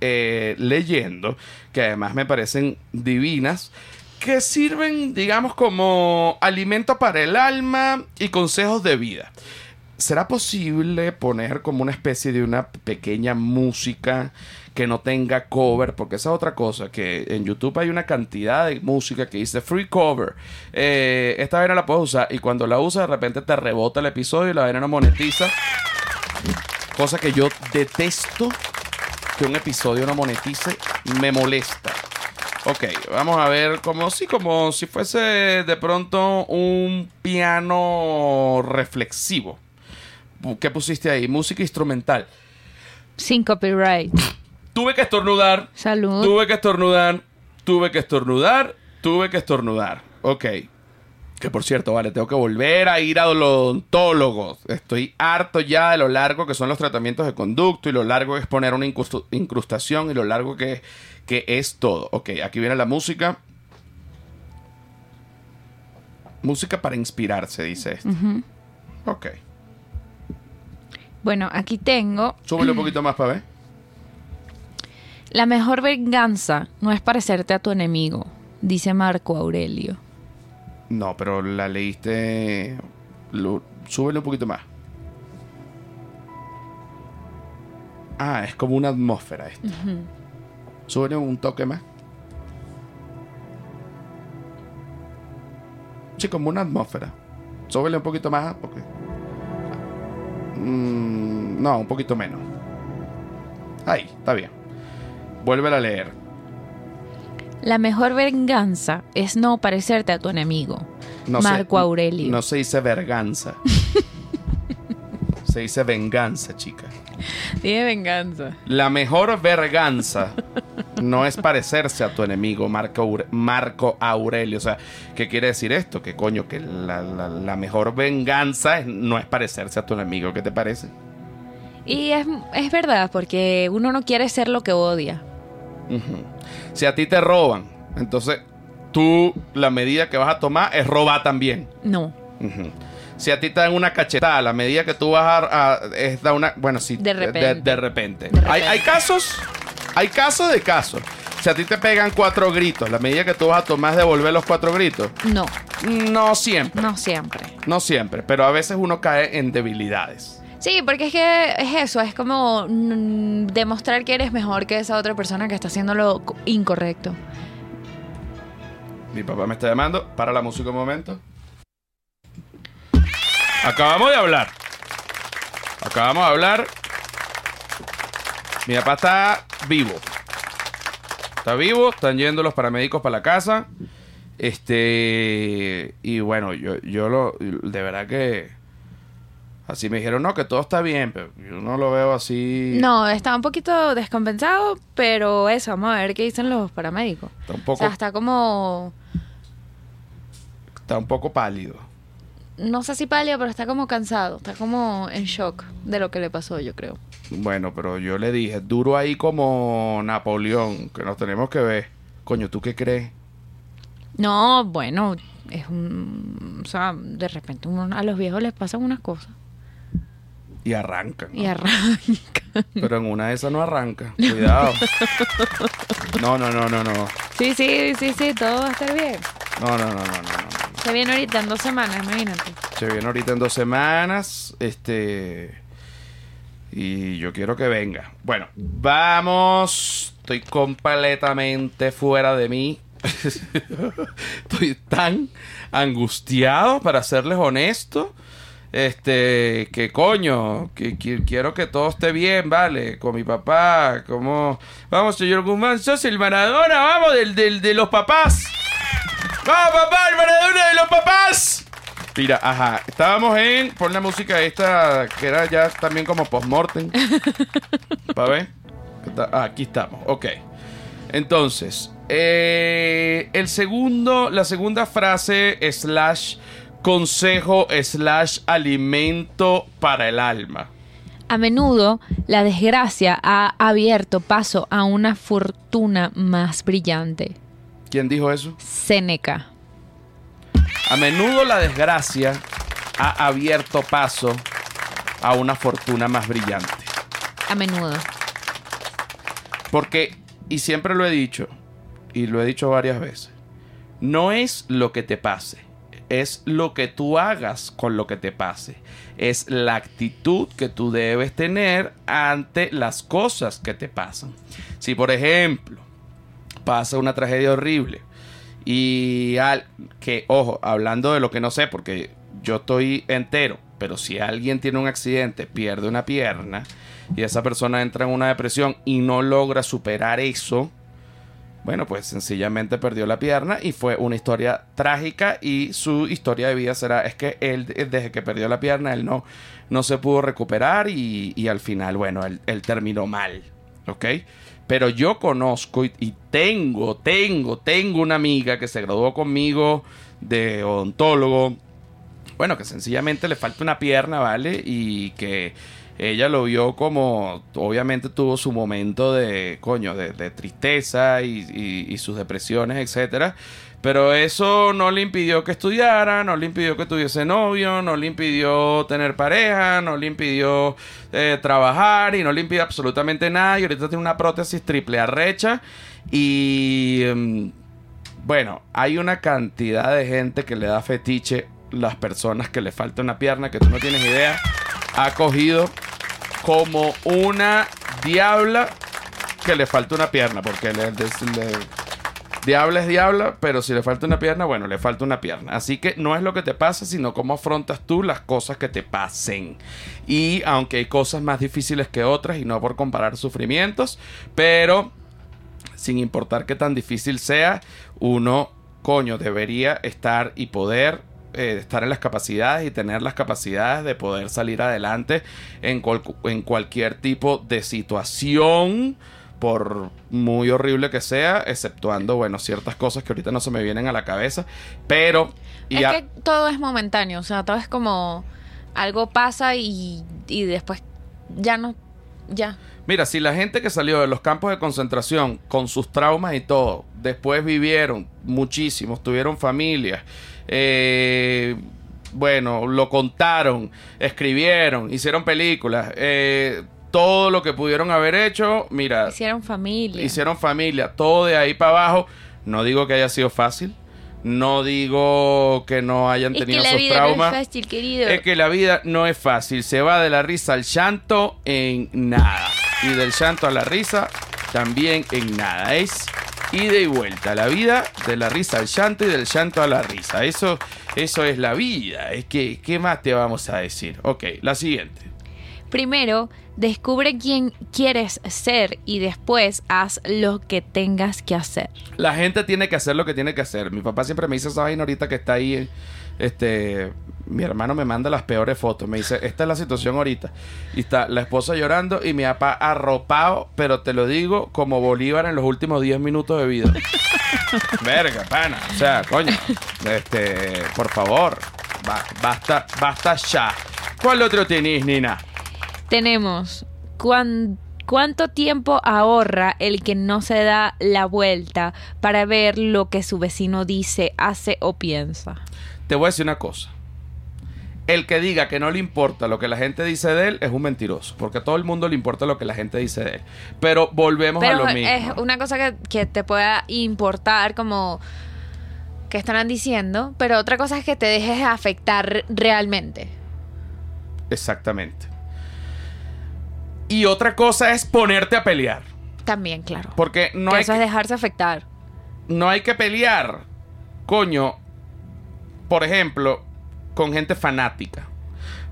eh, leyendo, que además me parecen divinas, que sirven, digamos, como alimento para el alma y consejos de vida. ¿Será posible poner como una especie de una pequeña música que no tenga cover? Porque esa es otra cosa, que en YouTube hay una cantidad de música que dice free cover. Eh, esta vaina la puedes usar y cuando la usas de repente te rebota el episodio y la vaina no monetiza. Cosa que yo detesto que un episodio no monetice, me molesta. Ok, vamos a ver como si, como si fuese de pronto un piano reflexivo. ¿Qué pusiste ahí? Música instrumental. Sin copyright. Tuve que estornudar. Salud. Tuve que estornudar. Tuve que estornudar. Tuve que estornudar. Ok. Que por cierto, vale, tengo que volver a ir a odontólogos. Estoy harto ya de lo largo que son los tratamientos de conducto y lo largo que es poner una incrustación y lo largo que, que es todo. Ok, aquí viene la música. Música para inspirarse, dice esto. Ok. Bueno, aquí tengo. Súbele un poquito más para ver. La mejor venganza no es parecerte a tu enemigo, dice Marco Aurelio. No, pero la leíste. Lo, súbele un poquito más. Ah, es como una atmósfera esto. Súbele un toque más. Sí, como una atmósfera. Súbele un poquito más porque. Mm, no, un poquito menos. Ahí, está bien. Vuelve a leer. La mejor venganza es no parecerte a tu enemigo. No se- Marco Aurelio. No se dice verganza. se dice venganza, chica. Dije venganza. La mejor verganza no es parecerse a tu enemigo, Marco, Aure- Marco Aurelio. O sea, ¿qué quiere decir esto? Que coño, que la, la- la mejor venganza es- no es parecerse a tu enemigo. ¿Qué te parece? Y es, es verdad, porque uno no quiere ser lo que odia. Si a ti te roban, entonces tú la medida que vas a tomar es robar también. No. Si a ti te dan una cachetada, la medida que tú vas a, a- es dar una, bueno, sí, De repente. De, de repente. De repente. Hay, hay casos, hay casos de casos. Si a ti te pegan cuatro gritos, la medida que tú vas a tomar es devolver los cuatro gritos. No. No siempre, No siempre. no siempre, pero a veces uno cae en debilidades. Sí, porque es que es eso, es como mm, demostrar que eres mejor que esa otra persona que está haciendo lo co- incorrecto. Mi papá me está llamando. Para la música un momento. Acabamos de hablar. Acabamos de hablar. Mi papá está vivo. Está vivo. Están yendo los paramédicos para la casa. Este. Y bueno, yo, yo lo. De verdad que. Así me dijeron, no, que todo está bien, pero yo no lo veo así. No, está un poquito descompensado, pero eso, vamos a ver qué dicen los paramédicos. Está un O poco, sea, está como, está un poco pálido. no sé si pálido, pero está como cansado, está como en shock de lo que le pasó, yo creo. Bueno, pero yo le dije, duro ahí como Napoleón, que nos tenemos que ver. Coño, ¿tú qué crees? No, bueno, es un, o sea, de repente uno- a los viejos les pasan unas cosas Y arrancan. ¿no? y arrancan. Pero en una de esas no arranca. Cuidado. No, no, no, no, no. Sí, sí, sí, sí, todo va a estar bien. No, no, no, no, no, no. Se viene ahorita en dos semanas, imagínate. Se viene ahorita en dos semanas. Este. Y yo quiero que venga. Bueno, vamos. Estoy completamente fuera de mí. Estoy tan angustiado, para serles honesto. Este, que coño, que, que quiero que todo esté bien, ¿vale? Con mi papá, como... Vamos, señor Guzmán, sos el Maradona, vamos, del, del, de los papás. ¡Vamos, papá, el Maradona de los papás! Mira, ajá, estábamos en... Pon la música esta, que era ya también como post-mortem. ¿Para ver? Ah, aquí estamos, ok. Entonces, eh, el segundo, la segunda frase slash consejo slash alimento para el alma. A menudo, la desgracia ha abierto paso a una fortuna más brillante. ¿Quién dijo eso? Séneca. A menudo la desgracia ha abierto paso a una fortuna más brillante. A menudo. Porque, y siempre lo he dicho, y lo he dicho varias veces, no es lo que te pase, es lo que tú hagas con lo que te pase. Es la actitud que tú debes tener ante las cosas que te pasan. Si, por ejemplo, pasa una tragedia horrible y al que, ojo, hablando de lo que no sé, porque yo estoy entero, pero si alguien tiene un accidente, pierde una pierna y esa persona entra en una depresión y no logra superar eso, bueno, pues sencillamente perdió la pierna y fue una historia trágica y su historia de vida será, es que él desde que perdió la pierna, él no, no se pudo recuperar y, y al final, bueno, él, él, terminó mal, ¿ok? Pero yo conozco y, y, tengo, tengo, tengo una amiga que se graduó conmigo de odontólogo, bueno, que sencillamente le falta una pierna, ¿vale? Y que ella lo vio como, obviamente tuvo su momento de, coño, de, tristeza y, sus depresiones, etcétera. Pero eso no le impidió que estudiara, no le impidió que tuviese novio, no le impidió tener pareja, no le impidió eh, trabajar y no le impidió absolutamente nada. Y ahorita tiene una prótesis triple arrecha. Y mm, bueno, hay una cantidad de gente que le da fetiche las personas que le falta una pierna que tú no tienes idea. Ha cogido como una diabla que le falta una pierna, porque le, diabla es diabla, pero si le falta una pierna, bueno, le falta una pierna. Así que no es lo que te pasa, sino cómo afrontas tú las cosas que te pasen. Y aunque hay cosas más difíciles que otras, y no por comparar sufrimientos, pero sin importar qué tan difícil sea, uno, coño, debería estar y poder eh, estar en las capacidades y tener las capacidades de poder salir adelante en, en cualquier tipo de situación por muy horrible que sea, exceptuando, bueno, ciertas cosas que ahorita no se me vienen a la cabeza, pero... es que todo es momentáneo, o sea, todo es como algo pasa y, y después ya no, ya. Mira, si la gente que salió de los campos de concentración con sus traumas y todo, después vivieron muchísimos, tuvieron familias, eh, bueno, lo contaron, escribieron, hicieron películas, eh, todo lo que pudieron haber hecho, mira. Hicieron familia. Hicieron familia, todo de ahí para abajo. No digo que haya sido fácil. No digo que no hayan tenido sus traumas. es fácil. Es que la vida no es fácil. Se va de la risa al llanto en nada. Y del llanto a la risa también en nada. Es ida y vuelta. La vida de la risa al llanto y del llanto a la risa. Eso, eso es la vida. Es que, ¿qué más te vamos a decir? Ok, la siguiente. Primero, descubre quién quieres ser y después haz lo que tengas que hacer. La gente tiene que hacer lo que tiene que hacer. Mi papá siempre me dice esa vaina ahorita que está ahí este, mi hermano me manda las peores fotos. Me dice, esta es la situación ahorita. Y está la esposa llorando y mi papá arropado, pero te lo digo, como Bolívar en los últimos 10 minutos de vida. Verga, pana. O sea, coño. Este, por favor. basta, basta ya. ¿Cuál otro tenéis, Nina? Tenemos. ¿Cuánto tiempo ahorra el que no se da la vuelta para ver lo que su vecino dice, hace o piensa? Te voy a decir una cosa. El que diga que no le importa lo que la gente dice de él es un mentiroso, porque a todo el mundo le importa lo que la gente dice de él. Pero volvemos a lo mismo. Es una cosa que, que te pueda importar como que estarán diciendo, pero otra cosa es que te dejes afectar realmente. Exactamente. Y otra cosa es ponerte a pelear. También, claro. Porque no hay eso es dejarse afectar. No hay que pelear. Coño, por ejemplo, con gente fanática.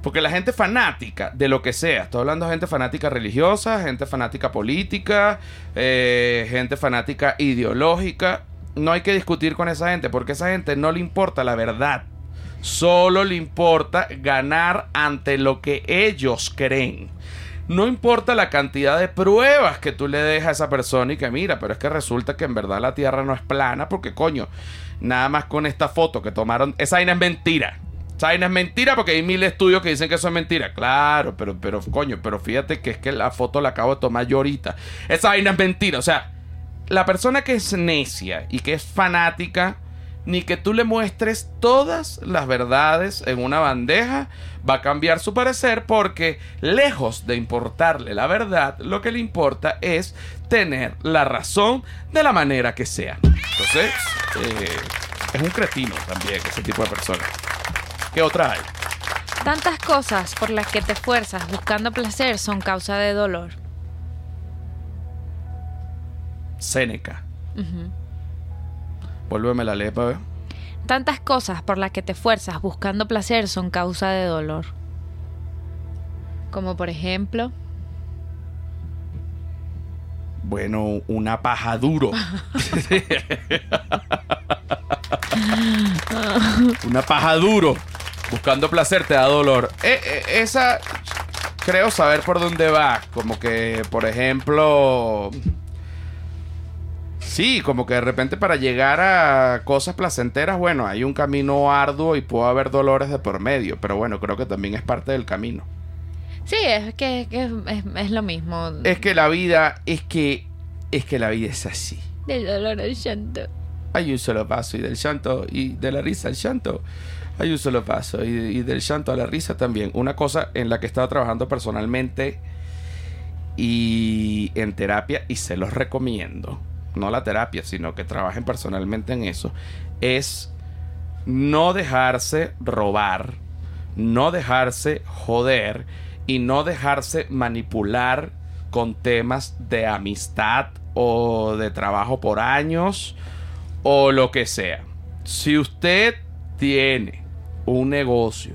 Porque la gente fanática de lo que sea, estoy hablando de gente fanática religiosa, gente fanática política, eh, gente fanática ideológica, no hay que discutir con esa gente porque a esa gente no le importa la verdad. Solo le importa ganar ante lo que ellos creen. No importa la cantidad de pruebas que tú le dejas a esa persona y que mira, pero es que resulta que en verdad la Tierra no es plana porque coño, nada más con esta foto que tomaron. Esa vaina es mentira. Esa vaina es mentira porque hay mil estudios que dicen que eso es mentira. Claro, pero, pero, coño, pero fíjate que es que la foto la acabo de tomar yo ahorita. Esa vaina es mentira. O sea, la persona que es necia y que es fanática ni que tú le muestres todas las verdades en una bandeja, va a cambiar su parecer porque lejos de importarle la verdad, lo que le importa es tener la razón de la manera que sea. Entonces, eh, es un cretino también ese tipo de persona. ¿Qué otra hay? Tantas cosas por las que te esfuerzas buscando placer son causa de dolor. Séneca. Vuélveme la lepa. Tantas cosas por las que te esfuerzas buscando placer son causa de dolor. Como por ejemplo. Bueno, una paja duro. una paja duro. Buscando placer te da dolor. Eh, eh, esa creo saber por dónde va. Como que, por ejemplo... Sí, como que de repente para llegar a cosas placenteras, bueno, hay un camino arduo y puede haber dolores de por medio, pero bueno, creo que también es parte del camino. Sí, es que, que es, es- es lo mismo. Es que la vida, es que, es que la vida es así. Del dolor al llanto. Hay un solo paso y del llanto y de la risa al llanto hay un solo paso y, y del llanto a la risa también. Una cosa en la que he estado trabajando personalmente y en terapia y se los recomiendo, no la terapia, sino que trabajen personalmente en eso, es no dejarse robar, no dejarse joder y no dejarse manipular con temas de amistad o de trabajo por años o lo que sea. Si usted tiene un negocio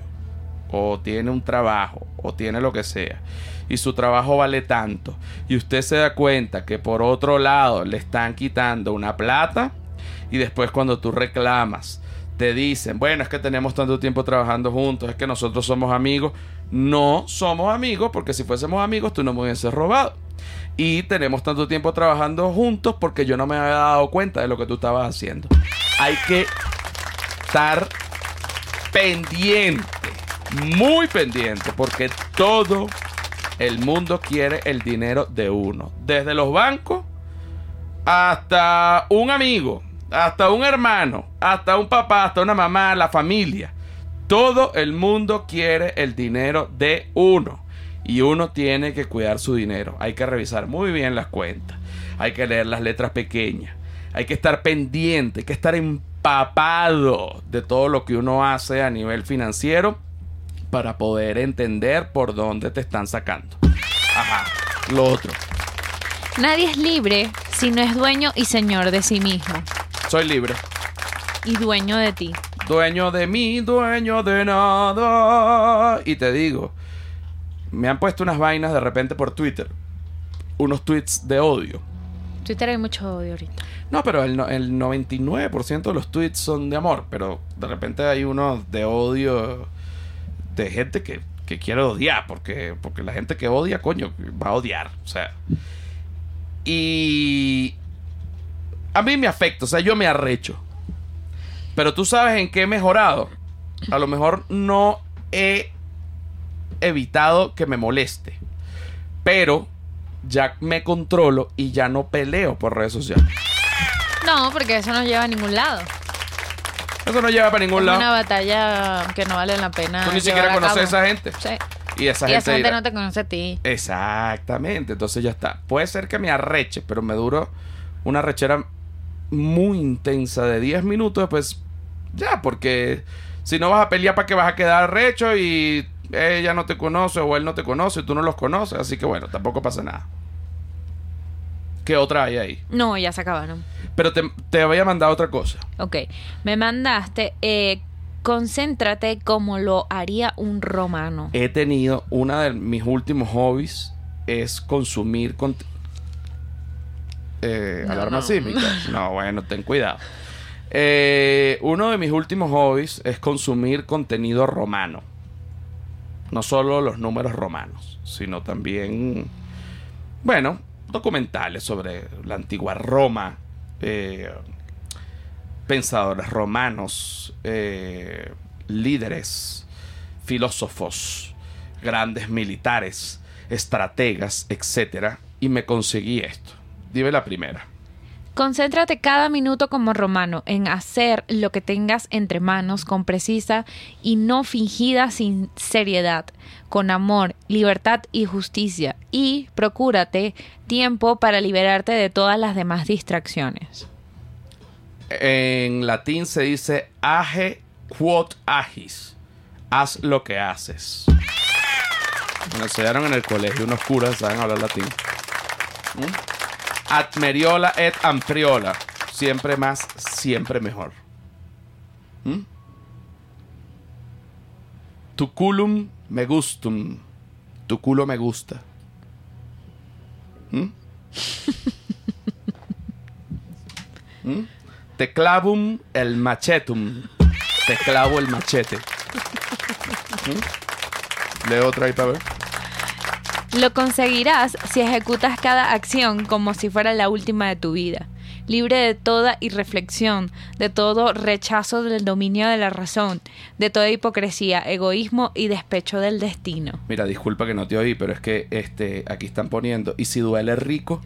o tiene un trabajo o tiene lo que sea y su trabajo vale tanto y usted se da cuenta que por otro lado le están quitando una plata y después cuando tú reclamas te dicen, bueno, es que tenemos tanto tiempo trabajando juntos, es que nosotros somos amigos. No somos amigos porque si fuésemos amigos tú no me hubieses robado. Y tenemos tanto tiempo trabajando juntos porque yo no me había dado cuenta de lo que tú estabas haciendo. Hay que estar pendiente, muy pendiente, porque todo el mundo quiere el dinero de uno. Desde los bancos hasta un amigo, hasta un hermano, hasta un papá, hasta una mamá, la familia. Todo el mundo quiere el dinero de uno. Y uno tiene que cuidar su dinero. Hay que revisar muy bien las cuentas. Hay que leer las letras pequeñas. Hay que estar pendiente, hay que estar empapado de todo lo que uno hace a nivel financiero para poder entender por dónde te están sacando. Ajá. Lo otro. Nadie es libre si no es dueño y señor de sí mismo. Soy libre. Y dueño de ti. Dueño de mí, dueño de nada. Y te digo, me han puesto unas vainas de repente por Twitter. Unos tweets de odio. Twitter hay mucho odio ahorita. No, pero el, el 99% de los tweets son de amor. Pero de repente hay unos de odio de gente que, que quiere odiar. Porque, porque la gente que odia, coño, va a odiar. O sea. Y. A mí me afecta. O sea, yo me arrecho. Pero tú sabes en qué he mejorado. A lo mejor no he evitado que me moleste. Pero ya me controlo y ya no peleo por redes sociales. No, porque eso no lleva a ningún lado. Eso no lleva para ningún Es lado. una batalla que no vale la pena. Tú ni siquiera conoces a esa gente. Sí. Y esa y gente, esa gente dirá- no te conoce a ti. Exactamente. Entonces ya está. Puede ser que me arreche, pero me duró una rechera muy intensa de 10 minutos. Pues ya, porque si no vas a pelear, ¿para qué vas a quedar recho? Y ella no te conoce o él no te conoce y tú no los conoces. Así que bueno, tampoco pasa nada. ¿Qué otra hay ahí? No, ya se acabaron. Pero te, te había mandado otra cosa. Ok. Me mandaste. Eh, concéntrate como lo haría un romano. he tenido una de mis últimos hobbies es consumir cont- eh, No, alarma no. sísmica. No, bueno, ten cuidado. Eh, uno de mis últimos hobbies es consumir contenido romano. No solo los números romanos, sino también, bueno, documentales sobre la antigua Roma, eh, pensadores romanos, eh, líderes, filósofos, grandes militares, estrategas, etc. Y me conseguí esto. Dime la primera. Concéntrate cada minuto como romano en hacer lo que tengas entre manos con precisa y no fingida sinceridad, con amor, libertad y justicia. Y procúrate tiempo para liberarte de todas las demás distracciones. En latín se dice age quod agis. Haz lo que haces. Me enseñaron en el colegio unos curas saben hablar latín. ¿Mm? Ad meriola et ampriola. Siempre más, siempre mejor. ¿Mm? Tu culum me gustum. Tu culo me gusta. ¿Mm? ¿Mm? Te clavum el machetum. Te clavo el machete. ¿Mm? Lee otra ahí para ver. Lo conseguirás si ejecutas cada acción como si fuera la última de tu vida, libre de toda irreflexión, de todo rechazo del dominio de la razón, de toda hipocresía, egoísmo y despecho del destino. Mira, disculpa que no te oí, pero es que este, aquí están poniendo, y si duele rico,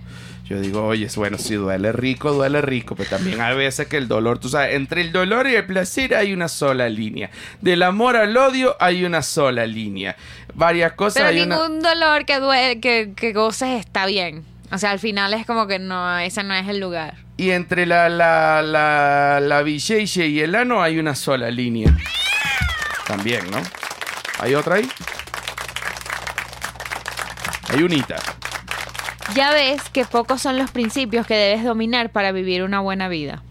yo digo, oye, bueno, si duele rico, duele rico, pero también hay veces que el dolor, tú sabes, entre el dolor y el placer hay una sola línea. Del amor al odio hay una sola línea. Varias cosas Pero hay una... ningún dolor que, due- que, que goces está bien. O sea, al final es como que no, ese no es el lugar. Y entre la, la, la, la villeye y el ano hay una sola línea. También, ¿no? ¿Hay otra ahí? Hay unita. Ya ves que pocos son los principios que debes dominar para vivir una buena vida.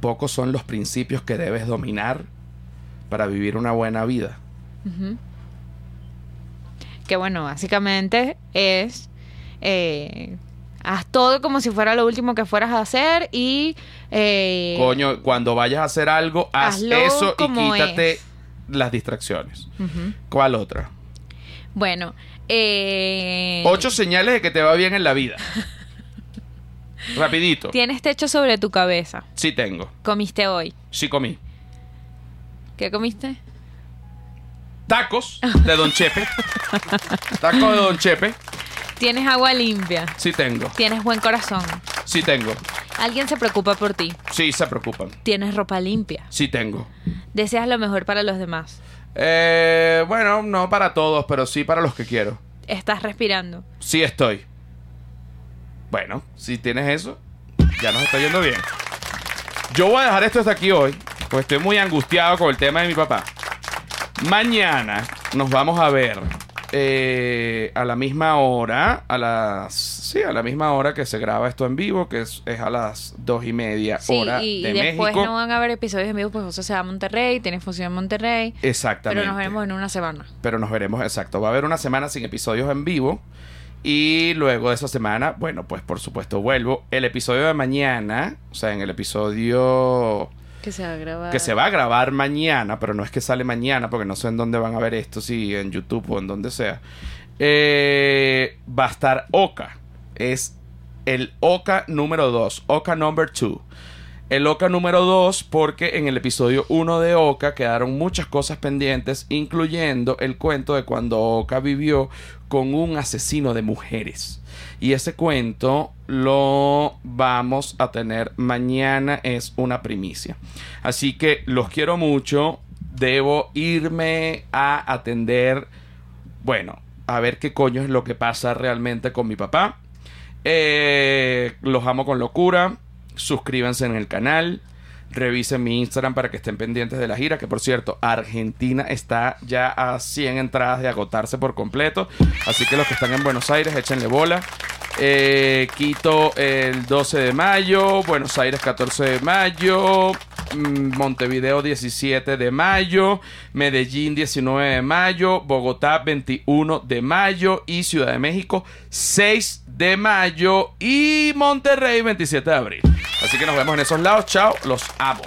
Pocos son los principios que debes dominar para vivir una buena vida. Que bueno, básicamente es... eh, haz todo como si fuera lo último que fueras a hacer y... eh, Coño, cuando vayas a hacer algo, haz eso y quítate es. las distracciones. ¿Cuál otra? Bueno, eh, Ocho señales de que te va bien en la vida. Rapidito. Tienes techo sobre tu cabeza. Sí tengo. Comiste hoy. Sí comí. ¿Qué comiste? Tacos de Don Chepe. Tacos de Don Chepe. Tienes agua limpia. Sí tengo. Tienes buen corazón. Sí tengo. Alguien se preocupa por ti. Sí se preocupan. Tienes ropa limpia. Sí tengo. Deseas lo mejor para los demás. Eh, bueno, no para todos, pero sí para los que quiero. Estás respirando. Sí estoy. Bueno, si tienes eso, ya nos está yendo bien. Yo voy a dejar esto hasta aquí hoy, pues estoy muy angustiado con el tema de mi papá. Mañana nos vamos a ver eh, a la misma hora, a las sí, a la misma hora que se graba esto en vivo, que es, es a las dos y media Sí, hora y, de y después México. no van a haber episodios en vivo, pues José se va a Monterrey, tiene función en Monterrey. Exactamente. Pero nos vemos en una semana. pero nos veremos exacto. Va a haber una semana sin episodios en vivo. Y luego de esa semana, bueno, pues por supuesto vuelvo. El episodio de mañana, o sea, en el episodio Que se va a grabar. que se va a grabar mañana, pero no es que sale mañana, porque no sé en dónde van a ver esto, si en YouTube o en donde sea. Eh, va a estar Oka. Es el Oka número 2, Oka number 2. El Oka número 2 porque en el episodio 1 de Oka quedaron muchas cosas pendientes, incluyendo el cuento de cuando Oka vivió con un asesino de mujeres. Y ese cuento lo vamos a tener mañana, es una primicia. Así que los quiero mucho, debo irme a atender, bueno, a ver qué coño es lo que pasa realmente con mi papá. Eh, los amo con locura. Suscríbanse en el canal. Revisen mi Instagram para que estén pendientes de la gira. Que por cierto, Argentina está ya a 100 entradas de agotarse por completo. Así que los que están en Buenos Aires, échenle bola. Eh, Quito el 12 de mayo. Buenos Aires 14 de mayo. mm, Montevideo 17 de mayo. Medellín 19 de mayo. Bogotá 21 de mayo. Y Ciudad de México 6 de mayo. Y Monterrey 27 de abril. Así que nos vemos en esos lados. Chao. Los amo.